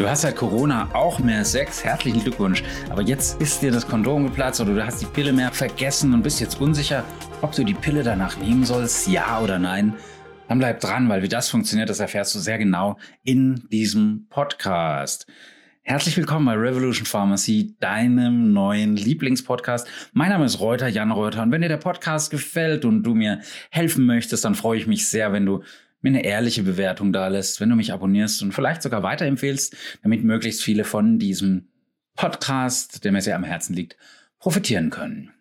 Du hast seit Corona auch mehr Sex. Herzlichen Glückwunsch. Aber jetzt ist dir das Kondom geplatzt oder du hast die Pille mehr vergessen und bist jetzt unsicher, ob du die Pille danach nehmen sollst, ja oder nein. Dann bleib dran, weil wie das funktioniert, das erfährst du sehr genau in diesem Podcast. Herzlich willkommen bei Revolution Pharmacy, deinem neuen Lieblingspodcast. Mein Name ist Reuter, Jan Reuter. Und wenn dir der Podcast gefällt und du mir helfen möchtest, dann freue ich mich sehr, wenn du mir eine ehrliche Bewertung da lässt, wenn du mich abonnierst und vielleicht sogar weiterempfehlst, damit möglichst viele von diesem Podcast, der mir sehr am Herzen liegt, profitieren können.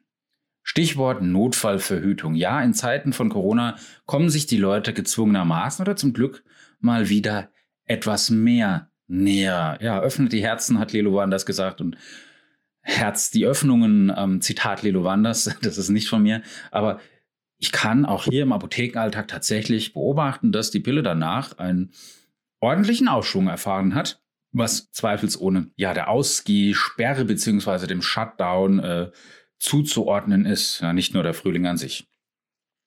Stichwort Notfallverhütung. Ja, in Zeiten von Corona kommen sich die Leute gezwungenermaßen oder zum Glück mal wieder etwas mehr näher. Ja, öffnet die Herzen, hat Lelo Wanders gesagt und Herz die Öffnungen, ähm, Zitat Lelo Wanders, das ist nicht von mir, aber ich kann auch hier im Apothekenalltag tatsächlich beobachten, dass die Pille danach einen ordentlichen Aufschwung erfahren hat, was zweifelsohne ja der Ausgehsperre beziehungsweise dem Shutdown äh, zuzuordnen ist, ja, nicht nur der Frühling an sich.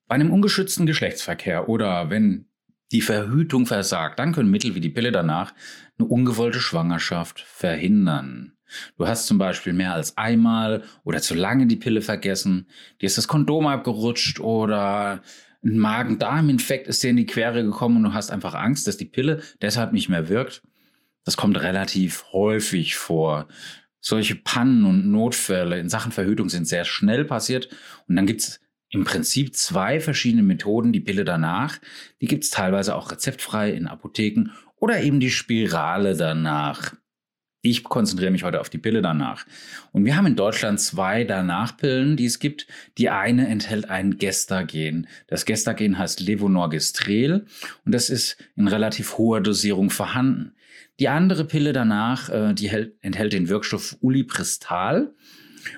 Bei einem ungeschützten Geschlechtsverkehr oder wenn die Verhütung versagt, dann können Mittel wie die Pille danach eine ungewollte Schwangerschaft verhindern. Du hast zum Beispiel mehr als einmal oder zu lange die Pille vergessen, dir ist das Kondom abgerutscht oder ein Magen-Darm-Infekt ist dir in die Quere gekommen und du hast einfach Angst, dass die Pille deshalb nicht mehr wirkt. Das kommt relativ häufig vor. Solche Pannen und Notfälle in Sachen Verhütung sind sehr schnell passiert und dann gibt's im Prinzip zwei verschiedene Methoden. Die Pille danach, die gibt's teilweise auch rezeptfrei in Apotheken oder eben die Spirale danach. Ich konzentriere mich heute auf die Pille danach. Und wir haben in Deutschland zwei Danach-Pillen, die es gibt. Die eine enthält ein Gestagen. Das Gestagen heißt Levonorgestrel und das ist in relativ hoher Dosierung vorhanden. Die andere Pille danach, äh, die enthält den Wirkstoff Ulipristal.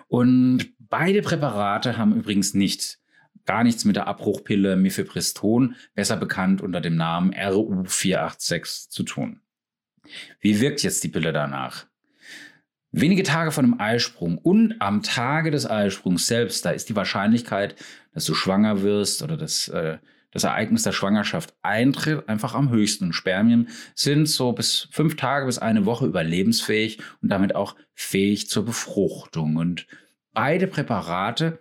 Und beide Präparate haben übrigens nichts, gar nichts mit der Abbruchpille Mifepriston, besser bekannt unter dem Namen RU486, zu tun. Wie wirkt jetzt die Pille danach? Wenige Tage vor dem Eisprung und am Tage des Eisprungs selbst, da ist die Wahrscheinlichkeit, dass du schwanger wirst oder dass äh, das Ereignis der Schwangerschaft eintritt, einfach am höchsten. Spermien sind so bis fünf Tage bis eine Woche überlebensfähig und damit auch fähig zur Befruchtung. Und beide Präparate,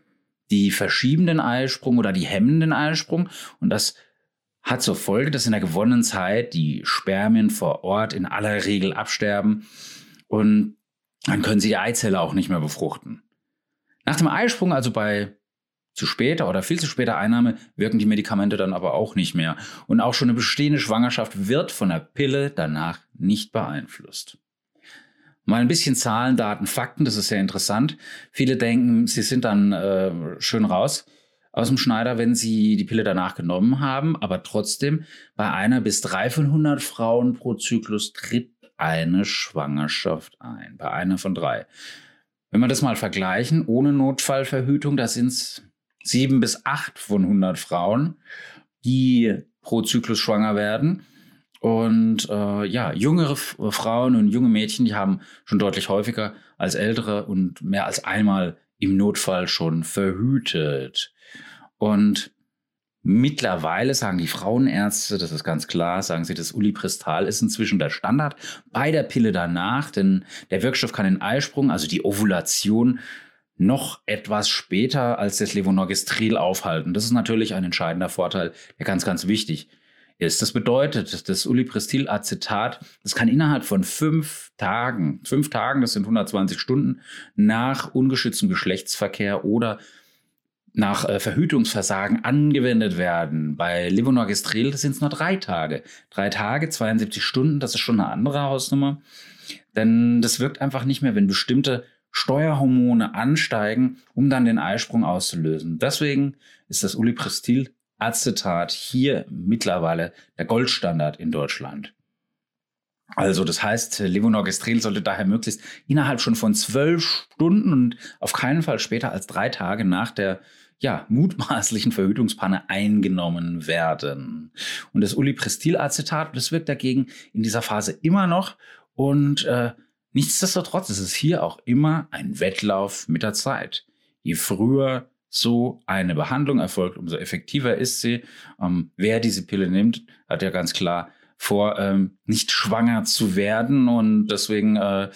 die verschieben den Eisprung oder die hemmen den Eisprung und das hat zur Folge, dass in der gewonnenen Zeit die Spermien vor Ort in aller Regel absterben und dann können sie die Eizelle auch nicht mehr befruchten. Nach dem Eisprung, also bei zu später oder viel zu später Einnahme, wirken die Medikamente dann aber auch nicht mehr. Und auch schon eine bestehende Schwangerschaft wird von der Pille danach nicht beeinflusst. Mal ein bisschen Zahlen, Daten, Fakten, das ist sehr interessant. Viele denken, sie sind dann äh, schön raus aus dem Schneider, wenn sie die Pille danach genommen haben. Aber trotzdem, bei einer bis drei von 100 Frauen pro Zyklus tritt eine Schwangerschaft ein. Bei einer von drei. Wenn wir das mal vergleichen, ohne Notfallverhütung, da sind es sieben bis acht von 100 Frauen, die pro Zyklus schwanger werden. Und äh, ja, jüngere Frauen und junge Mädchen, die haben schon deutlich häufiger als ältere und mehr als einmal im Notfall schon verhütet. Und mittlerweile sagen die Frauenärzte, das ist ganz klar, sagen sie, das Ulipristal ist inzwischen der Standard bei der Pille danach, denn der Wirkstoff kann den Eisprung, also die Ovulation, noch etwas später als das Levonorgestrel aufhalten. Das ist natürlich ein entscheidender Vorteil, der ganz, ganz wichtig ist. Das bedeutet, das Ulipristil-Acetat, das kann innerhalb von fünf Tagen, fünf Tagen, das sind 120 Stunden, nach ungeschütztem Geschlechtsverkehr oder nach äh, Verhütungsversagen angewendet werden. Bei Levonorgestrel sind es nur drei Tage. Drei Tage, 72 Stunden, das ist schon eine andere Hausnummer. Denn das wirkt einfach nicht mehr, wenn bestimmte Steuerhormone ansteigen, um dann den Eisprung auszulösen. Deswegen ist das Ulipristil Acetat hier mittlerweile der Goldstandard in Deutschland. Also das heißt, Levonorgestrel sollte daher möglichst innerhalb schon von zwölf Stunden und auf keinen Fall später als drei Tage nach der ja, mutmaßlichen Verhütungspanne eingenommen werden. Und das Ulipristil-Acetat, das wirkt dagegen in dieser Phase immer noch. Und äh, nichtsdestotrotz ist es hier auch immer ein Wettlauf mit der Zeit. Je früher so eine Behandlung erfolgt, umso effektiver ist sie. Ähm, wer diese Pille nimmt, hat ja ganz klar vor, ähm, nicht schwanger zu werden. Und deswegen äh,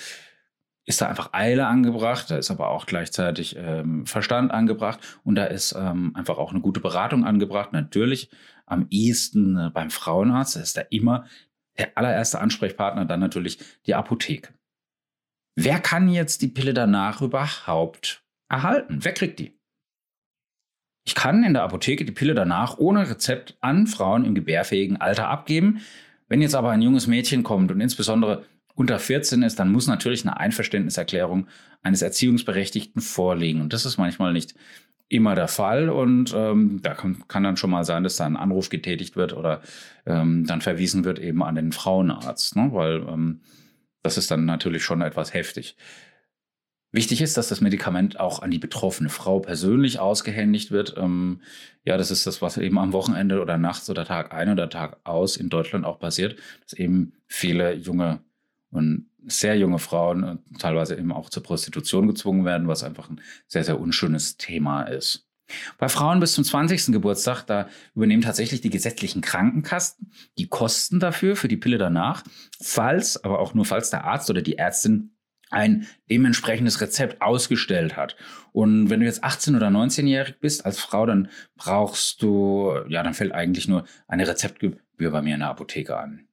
ist da einfach Eile angebracht, da ist aber auch gleichzeitig ähm, Verstand angebracht und da ist ähm, einfach auch eine gute Beratung angebracht. Natürlich am ehesten äh, beim Frauenarzt, da ist da immer der allererste Ansprechpartner, dann natürlich die Apotheke. Wer kann jetzt die Pille danach überhaupt erhalten? Wer kriegt die? Ich kann in der Apotheke die Pille danach ohne Rezept an Frauen im gebärfähigen Alter abgeben. Wenn jetzt aber ein junges Mädchen kommt und insbesondere unter 14 ist, dann muss natürlich eine Einverständniserklärung eines Erziehungsberechtigten vorliegen. Und das ist manchmal nicht immer der Fall. Und ähm, da kann, kann, dann schon mal sein, dass da ein Anruf getätigt wird oder ähm, dann verwiesen wird eben an den Frauenarzt, ne? weil ähm, das ist dann natürlich schon etwas heftig. Wichtig ist, dass das Medikament auch an die betroffene Frau persönlich ausgehändigt wird. Ähm, ja, das ist das, was eben am Wochenende oder nachts oder Tag ein oder Tag aus in Deutschland auch passiert, dass eben viele junge und sehr junge Frauen äh, teilweise eben auch zur Prostitution gezwungen werden, was einfach ein sehr, sehr unschönes Thema ist. Bei Frauen bis zum 20. Geburtstag, da übernehmen tatsächlich die gesetzlichen Krankenkassen die Kosten dafür, für die Pille danach, falls, aber auch nur falls der Arzt oder die Ärztin ein dementsprechendes Rezept ausgestellt hat. Und wenn du jetzt 18 oder 19-jährig bist als Frau, dann brauchst du, ja, dann fällt eigentlich nur eine Rezeptgebühr bei mir in der Apotheke an.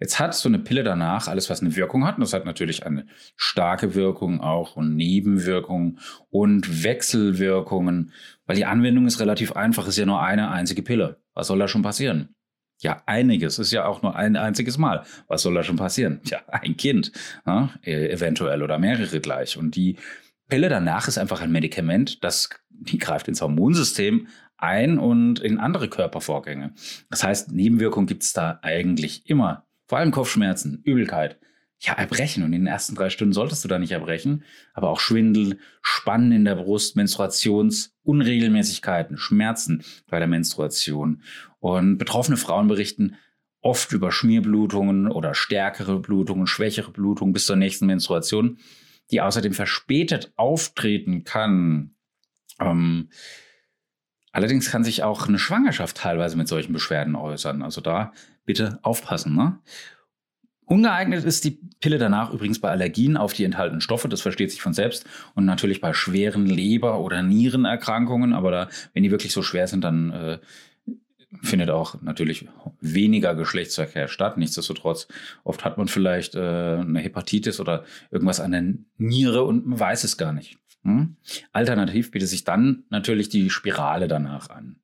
Jetzt hat so eine Pille danach alles, was eine Wirkung hat. Und das hat natürlich eine starke Wirkung auch und Nebenwirkungen und Wechselwirkungen, weil die Anwendung ist relativ einfach, ist ja nur eine einzige Pille. Was soll da schon passieren? Ja, einiges. Ist ja auch nur ein einziges Mal. Was soll da schon passieren? Ja, ein Kind, ja, e, eventuell oder mehrere gleich. Und die Pille danach ist einfach ein Medikament, das die greift ins Hormonsystem ein und in andere Körpervorgänge. Das heißt, Nebenwirkungen gibt es da eigentlich immer. Vor allem Kopfschmerzen, Übelkeit. Ja, Erbrechen. Und in den ersten drei Stunden solltest du da nicht erbrechen. Aber auch Schwindel, Spannen in der Brust, Menstruationsunregelmäßigkeiten, Schmerzen bei der Menstruation. Und betroffene Frauen berichten oft über Schmierblutungen oder stärkere Blutungen, schwächere Blutungen bis zur nächsten Menstruation, die außerdem verspätet auftreten kann. Ähm, allerdings kann sich auch eine Schwangerschaft teilweise mit solchen Beschwerden äußern. Also da bitte aufpassen. Ne? Ungeeignet ist die Pille danach übrigens bei Allergien auf die enthaltenen Stoffe, das versteht sich von selbst. Und natürlich bei schweren Leber- oder Nierenerkrankungen. Aber da, wenn die wirklich so schwer sind, dann äh, findet auch natürlich weniger Geschlechtsverkehr statt. Nichtsdestotrotz, oft hat man vielleicht äh, eine Hepatitis oder irgendwas an der Niere und man weiß es gar nicht. Hm? Alternativ bietet sich dann natürlich die Spirale danach an.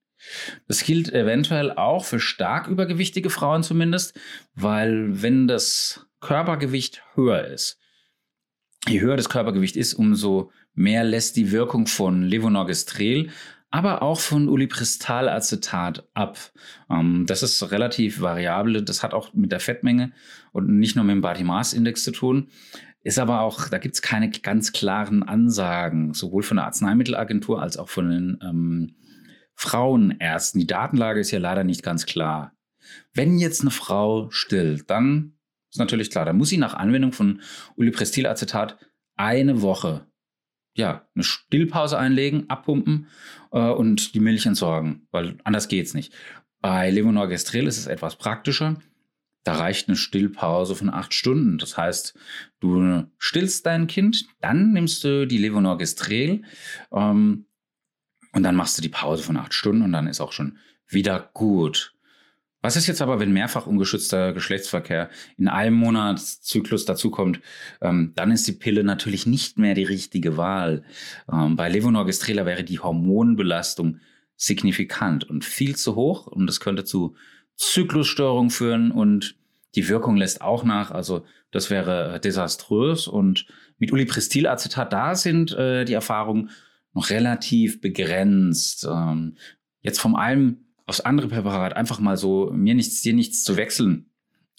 Das gilt eventuell auch für stark übergewichtige Frauen zumindest, weil wenn das Körpergewicht höher ist, je höher das Körpergewicht ist, umso mehr lässt die Wirkung von Levonorgestrel aber auch von Ulipristalacetat ab. Ähm, das ist relativ variabel. Das hat auch mit der Fettmenge und nicht nur mit dem Body Mass Index zu tun. Ist aber auch, da gibt es keine ganz klaren Ansagen, sowohl von der Arzneimittelagentur als auch von den ähm, Frauenärzten. Die Datenlage ist ja leider nicht ganz klar. Wenn jetzt eine Frau stillt, dann ist natürlich klar, dann muss sie nach Anwendung von Uliprestilacetat eine Woche ja, eine Stillpause einlegen, abpumpen äh, und die Milch entsorgen, weil anders geht's nicht. Bei Levonorgestrel ist es etwas praktischer. Da reicht eine Stillpause von acht Stunden. Das heißt, du stillst dein Kind, dann nimmst du die Levonorgestrel ähm, und dann machst du die Pause von acht Stunden und dann ist auch schon wieder gut. Was ist jetzt aber, wenn mehrfach ungeschützter Geschlechtsverkehr in einem Monatszyklus dazukommt? Ähm, dann ist die Pille natürlich nicht mehr die richtige Wahl. Ähm, bei Levonorgestrela wäre die Hormonbelastung signifikant und viel zu hoch und das könnte zu Zyklusstörungen führen und die Wirkung lässt auch nach. Also das wäre desaströs und mit Ulipristilacetat da sind äh, die Erfahrungen noch relativ begrenzt. Ähm, jetzt vom allem aufs andere Präparat einfach mal so mir nichts, dir nichts zu wechseln.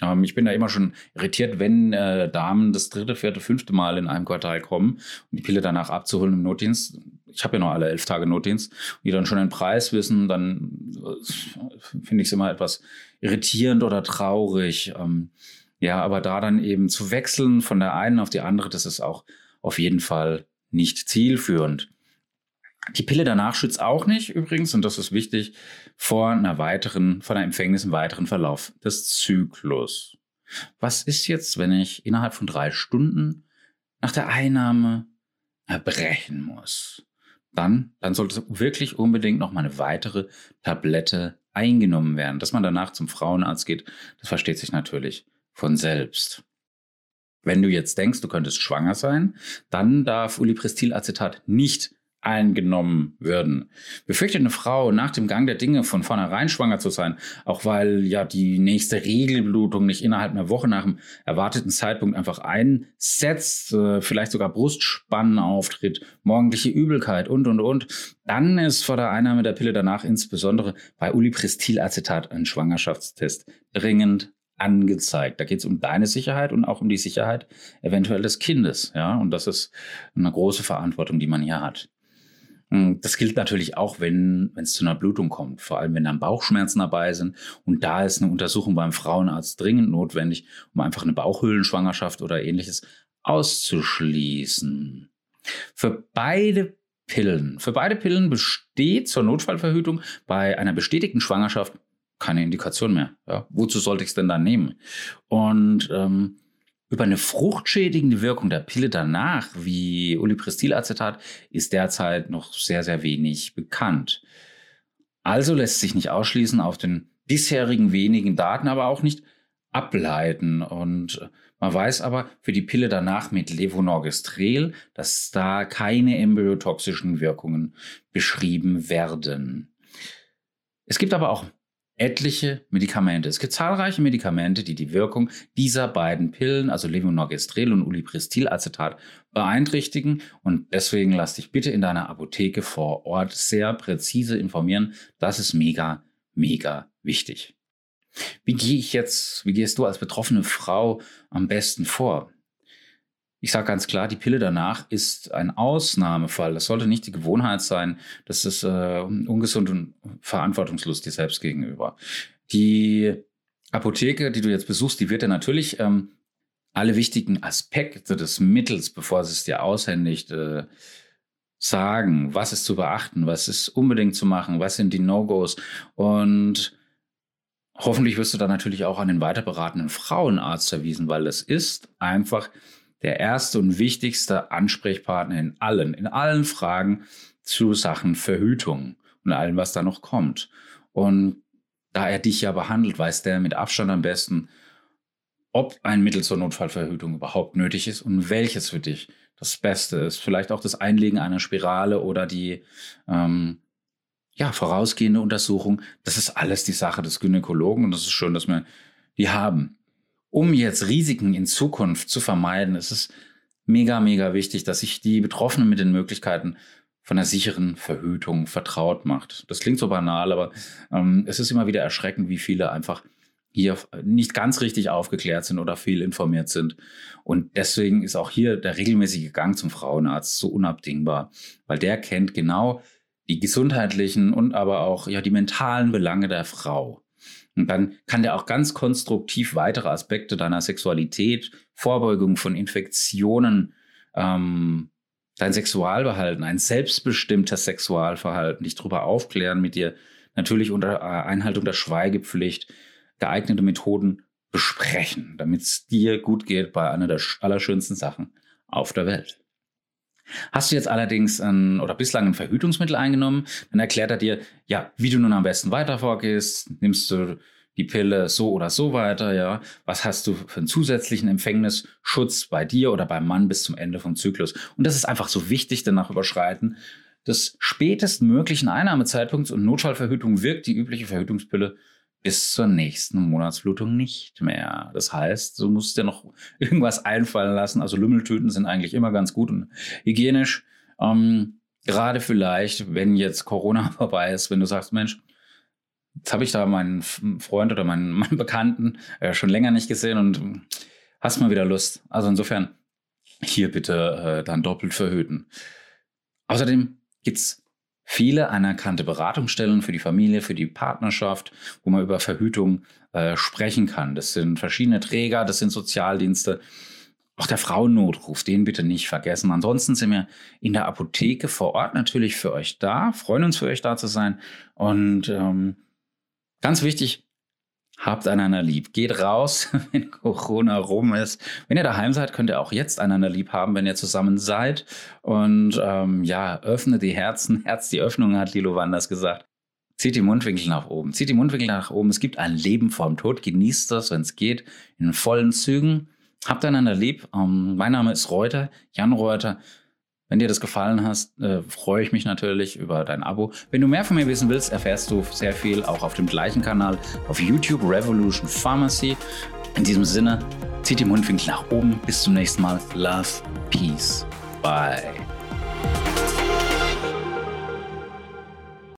Ähm, ich bin da immer schon irritiert, wenn äh, Damen das dritte, vierte, fünfte Mal in einem Quartal kommen und die Pille danach abzuholen im Notdienst. Ich habe ja noch alle elf Tage Notdienst die dann schon den Preis wissen, dann äh, finde ich es immer etwas irritierend oder traurig. Ähm, ja, aber da dann eben zu wechseln von der einen auf die andere, das ist auch auf jeden Fall nicht zielführend. Die Pille danach schützt auch nicht übrigens, und das ist wichtig, vor einer weiteren, vor einer Empfängnis im weiteren Verlauf des Zyklus. Was ist jetzt, wenn ich innerhalb von drei Stunden nach der Einnahme erbrechen muss? Dann, dann sollte wirklich unbedingt noch mal eine weitere Tablette eingenommen werden. Dass man danach zum Frauenarzt geht, das versteht sich natürlich von selbst. Wenn du jetzt denkst, du könntest schwanger sein, dann darf Ulipristilacetat nicht eingenommen würden. Befürchtet eine Frau nach dem Gang der Dinge von vornherein schwanger zu sein, auch weil ja die nächste Regelblutung nicht innerhalb einer Woche nach dem erwarteten Zeitpunkt einfach einsetzt, äh, vielleicht sogar Brustspannen auftritt, morgendliche Übelkeit und und und, dann ist vor der Einnahme der Pille danach insbesondere bei Ulipristilacetat ein Schwangerschaftstest dringend angezeigt. Da geht es um deine Sicherheit und auch um die Sicherheit eventuell des Kindes. Ja, und das ist eine große Verantwortung, die man hier hat. Hm, das gilt natürlich auch, wenn es zu einer Blutung kommt, vor allem wenn dann Bauchschmerzen dabei sind. Und da ist eine Untersuchung beim Frauenarzt dringend notwendig, um einfach eine Bauchhöhlenschwangerschaft oder ähnliches auszuschließen. Für beide Pillen, für beide Pillen besteht zur Notfallverhütung bei einer bestätigten Schwangerschaft keine Indikation mehr. Ja, wozu sollte ich es denn dann nehmen? Und ähm, über eine fruchtschädigende Wirkung der Pille danach, wie Ulipristilacetat, ist derzeit noch sehr, sehr wenig bekannt. Also lässt sich nicht ausschließen auf den bisherigen wenigen Daten, aber auch nicht ableiten. Und man weiß aber für die Pille danach mit Levonorgestrel, dass da keine embryotoxischen Wirkungen beschrieben werden. Es gibt aber auch etliche Medikamente. Es gibt zahlreiche Medikamente, die die Wirkung dieser beiden Pillen, also Levonorgestrel und Ulipristilacetat, beeinträchtigen. Und deswegen lass dich bitte in deiner Apotheke vor Ort sehr präzise informieren. Das ist mega, mega wichtig. Wie gehe ich jetzt, wie gehst du als betroffene Frau am besten vor? Ich sage ganz klar, die Pille danach ist ein Ausnahmefall. Das sollte nicht die Gewohnheit sein. Das ist äh, ungesund und verantwortungslos dir selbst gegenüber. Die Apotheke, die du jetzt besuchst, die wird dir natürlich ähm, alle wichtigen Aspekte des Mittels, bevor sie es dir aushändigt, äh, sagen, was ist zu beachten, was ist unbedingt zu machen, was sind die No-Gos und hoffentlich wirst du dann natürlich auch an den weiter beratenden Frauenarzt erwiesen, weil es ist einfach der erste und wichtigste Ansprechpartner in allen, in allen Fragen zu Sachen Verhütung und allem, was da noch kommt. Und da er dich ja behandelt, weiß der mit Abstand am besten, ob ein Mittel zur Notfallverhütung überhaupt nötig ist und welches für dich das Beste ist. Vielleicht auch das Einlegen einer Spirale oder die ähm, ja, vorausgehende Untersuchung. Das ist alles die Sache des Gynäkologen und das ist schön, dass wir die haben um jetzt Risiken in Zukunft zu vermeiden, ist es mega, mega wichtig, dass sich die Betroffenen mit den Möglichkeiten von einer sicheren Verhütung vertraut macht. Das klingt so banal, aber ähm, es ist immer wieder erschreckend, wie viele einfach hier nicht ganz richtig aufgeklärt sind oder viel informiert sind. Und deswegen ist auch hier der regelmäßige Gang zum Frauenarzt so unabdingbar, weil der kennt genau die gesundheitlichen und aber auch ja die mentalen Belange der Frau. Und dann kann der auch ganz konstruktiv weitere Aspekte deiner Sexualität, Vorbeugung von Infektionen, ähm, dein Sexualverhalten, ein selbstbestimmtes Sexualverhalten, dich darüber aufklären, mit dir natürlich unter äh, Einhaltung der Schweigepflicht geeignete Methoden besprechen, damit es dir gut geht bei einer der allerschönsten Sachen auf der Welt. Hast du jetzt allerdings ein, oder bislang ein Verhütungsmittel eingenommen, dann erklärt er dir, ja, wie du nun am besten weiter vorgehst. Nimmst du die Pille so oder so weiter, ja? Was hast du für einen zusätzlichen Empfängnisschutz bei dir oder beim Mann bis zum Ende vom Zyklus? Und das ist einfach so wichtig, danach überschreiten des spätestmöglichen Einnahmezeitpunkts und Notfallverhütung wirkt die übliche Verhütungspille bis zur nächsten Monatsblutung nicht mehr. Das heißt, du musst dir noch irgendwas einfallen lassen. Also Lümmeltüten sind eigentlich immer ganz gut und hygienisch. Ähm, gerade vielleicht, wenn jetzt Corona vorbei ist, wenn du sagst, Mensch, jetzt habe ich da meinen Freund oder meinen, meinen Bekannten äh, schon länger nicht gesehen und hast mal wieder Lust. Also insofern hier bitte äh, dann doppelt verhüten. Außerdem gibt's viele anerkannte Beratungsstellen für die Familie, für die Partnerschaft, wo man über Verhütung äh, sprechen kann. Das sind verschiedene Träger, das sind Sozialdienste. Auch der Frauennotruf, den bitte nicht vergessen. Ansonsten sind wir in der Apotheke vor Ort natürlich für euch da, freuen uns für euch da zu sein. Und ähm, ganz wichtig, habt einander lieb. Geht raus, wenn Corona rum ist. Wenn ihr daheim seid, könnt ihr auch jetzt einander lieb haben, wenn ihr zusammen seid. Und ähm, ja, öffnet die Herzen. Herz die Öffnung, hat Lilo Wanders gesagt. Zieht die Mundwinkel nach oben. Zieht die Mundwinkel nach oben. Es gibt ein Leben vorm Tod. Genießt das, wenn es geht, in vollen Zügen. Habt einander lieb. Ähm, mein Name ist Reuter, Jan Reuter. Wenn dir das gefallen hat, äh, freue ich mich natürlich über dein Abo. Wenn du mehr von mir wissen willst, erfährst du sehr viel auch auf dem gleichen Kanal auf YouTube Revolution Pharmacy. In diesem Sinne, zieht die Mundwinkel nach oben. Bis zum nächsten Mal. Love, Peace. Bye.